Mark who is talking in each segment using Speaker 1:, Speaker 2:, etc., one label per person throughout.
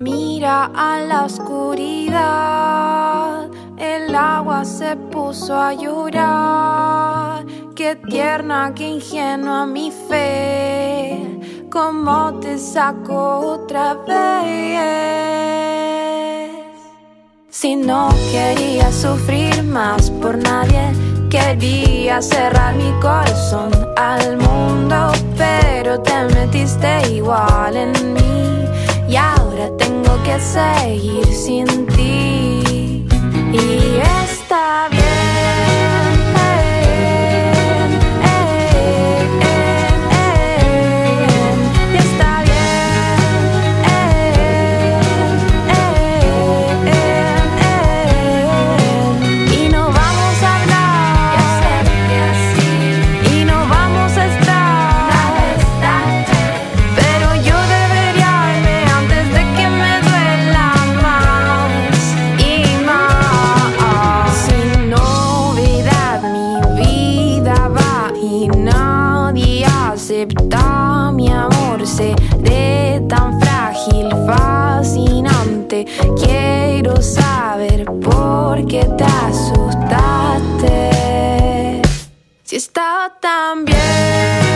Speaker 1: Mira a la oscuridad, el agua se puso a llorar. Qué tierna, qué ingenua mi fe, cómo te saco otra vez. Si no quería sufrir más por nadie, quería cerrar mi corazón al mundo, pero te metiste igual en mí que seguir sin ti. Y acepta mi amor se de tan frágil, fascinante. Quiero saber por qué te asustaste. Si estaba tan bien.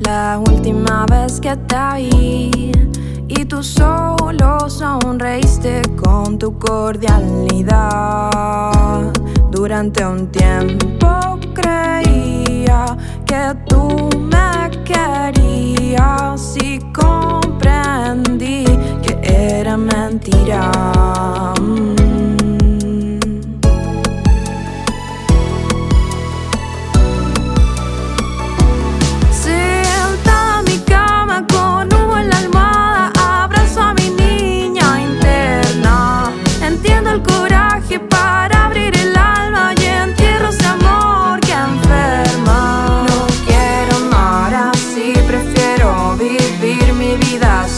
Speaker 1: La última vez que te vi y tú solo sonreíste con tu cordialidad. Durante un tiempo creía que tú me querías y comprendí que era mentira.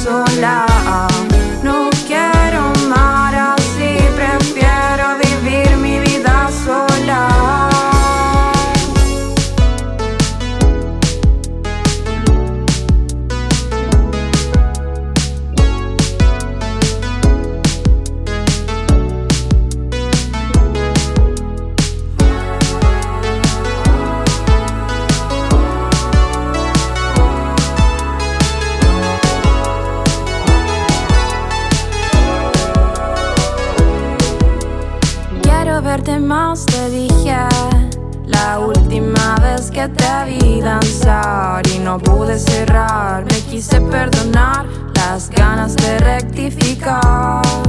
Speaker 1: sola. que te vi danzar y no pude cerrar. Me quise perdonar las ganas de rectificar.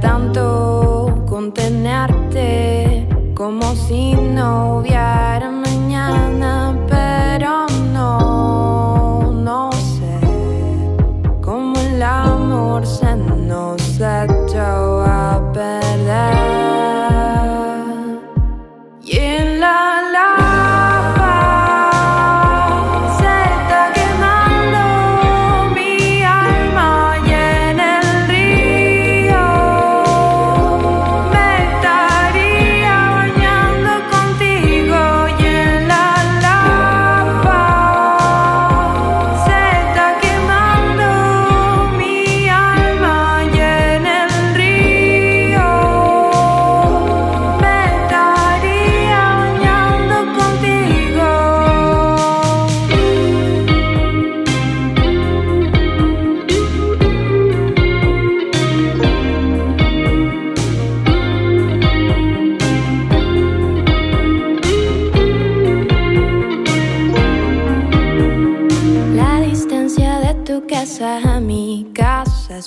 Speaker 1: Tanto contenerte como si no hubiera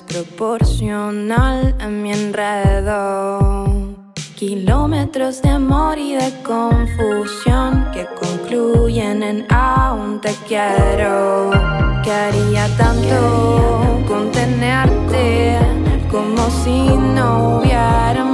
Speaker 1: proporcional a mi enredo. Kilómetros de amor y de confusión que concluyen en aún te quiero. Quería tanto contenerte como si no hubiera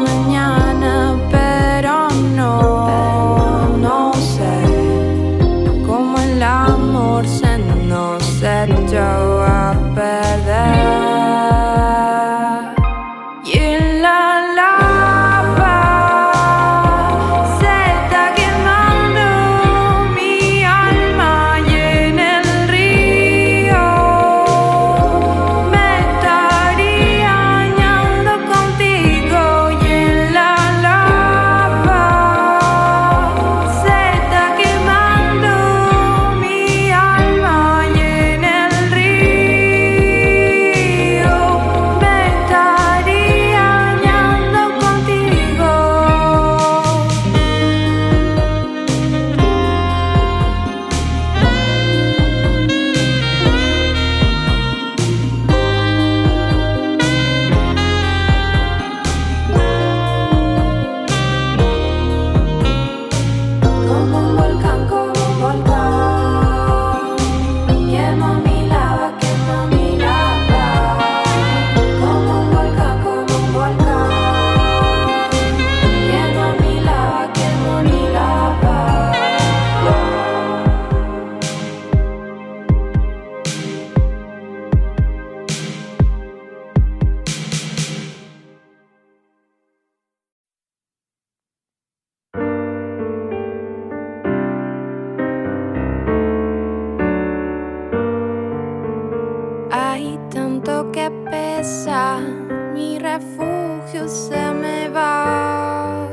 Speaker 1: se me va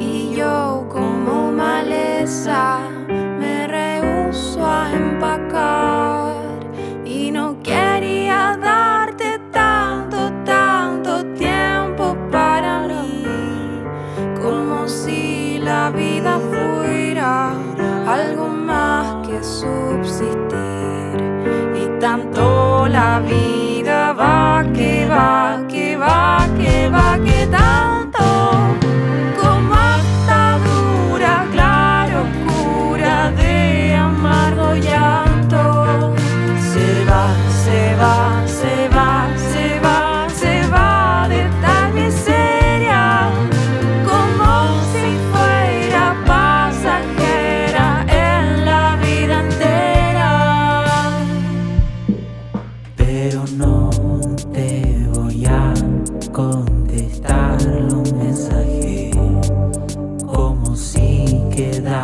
Speaker 1: y yo como maleza me rehuso a empacar y no quería darte tanto, tanto tiempo para mí, como si
Speaker 2: la vida fuera algo más que subsistir y tanto la vida. agitea